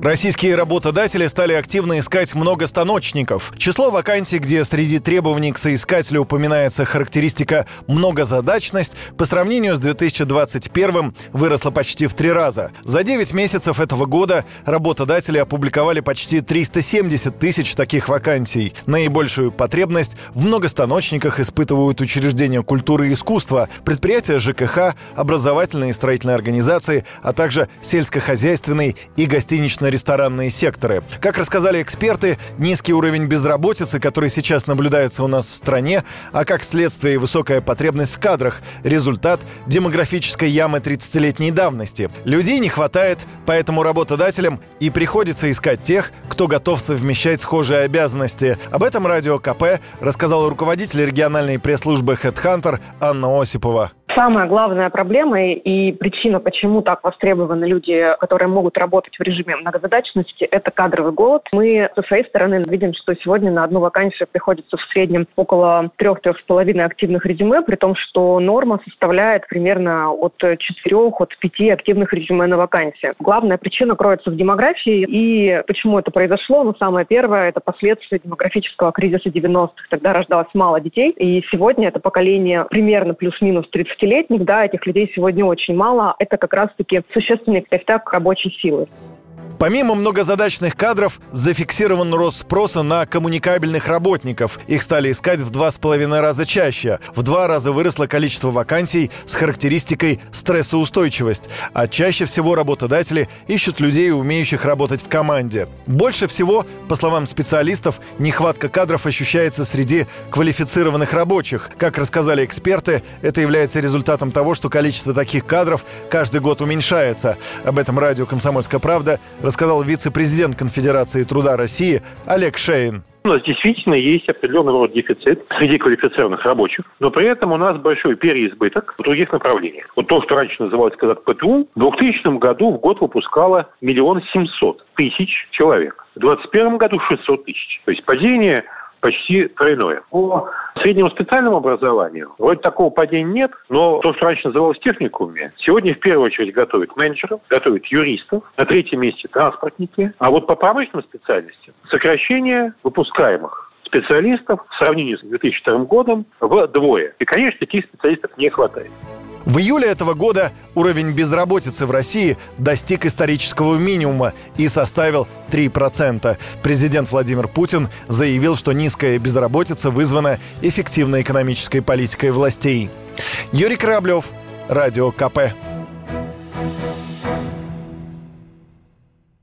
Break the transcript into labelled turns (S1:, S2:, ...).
S1: Российские работодатели стали активно искать многостаночников. Число вакансий, где среди требований к соискателю упоминается характеристика «многозадачность», по сравнению с 2021 выросло почти в три раза. За 9 месяцев этого года работодатели опубликовали почти 370 тысяч таких вакансий. Наибольшую потребность в многостаночниках испытывают учреждения культуры и искусства, предприятия ЖКХ, образовательные и строительные организации, а также сельскохозяйственные и гостиничные ресторанные секторы. Как рассказали эксперты, низкий уровень безработицы, который сейчас наблюдается у нас в стране, а как следствие высокая потребность в кадрах – результат демографической ямы 30-летней давности. Людей не хватает, поэтому работодателям и приходится искать тех, кто готов совмещать схожие обязанности. Об этом Радио КП рассказал руководитель региональной пресс-службы HeadHunter Анна Осипова.
S2: Самая главная проблема и причина, почему так востребованы люди, которые могут работать в режиме многозадачности, это кадровый голод. Мы со своей стороны видим, что сегодня на одну вакансию приходится в среднем около трех-трех с половиной активных резюме, при том, что норма составляет примерно от четырех, от пяти активных резюме на вакансию. Главная причина кроется в демографии. И почему это произошло? Ну, самое первое – это последствия демографического кризиса 90-х. Тогда рождалось мало детей. И сегодня это поколение примерно плюс-минус 30 30-летних, да, этих людей сегодня очень мало. Это как раз-таки существенный костяк рабочей силы.
S1: Помимо многозадачных кадров, зафиксирован рост спроса на коммуникабельных работников. Их стали искать в два с половиной раза чаще. В два раза выросло количество вакансий с характеристикой стрессоустойчивость. А чаще всего работодатели ищут людей, умеющих работать в команде. Больше всего, по словам специалистов, нехватка кадров ощущается среди квалифицированных рабочих. Как рассказали эксперты, это является результатом того, что количество таких кадров каждый год уменьшается. Об этом радио «Комсомольская правда» рассказал вице-президент Конфедерации труда России Олег Шейн.
S3: У нас действительно есть определенный род дефицит среди квалифицированных рабочих, но при этом у нас большой переизбыток в других направлениях. Вот то, что раньше называлось когда ПТУ, в 2000 году в год выпускало миллион семьсот тысяч человек. В 2021 году 600 тысяч. То есть падение почти тройное. По среднему специальному образованию вроде такого падения нет, но то, что раньше называлось техникумами, сегодня в первую очередь готовят менеджеров, готовят юристов, на третьем месте транспортники. А вот по промышленным специальностям сокращение выпускаемых специалистов в сравнении с 2002 годом вдвое. И, конечно, таких специалистов не хватает.
S1: В июле этого года уровень безработицы в России достиг исторического минимума и составил 3%. Президент Владимир Путин заявил, что низкая безработица вызвана эффективной экономической политикой властей. Юрий Кораблев, Радио КП.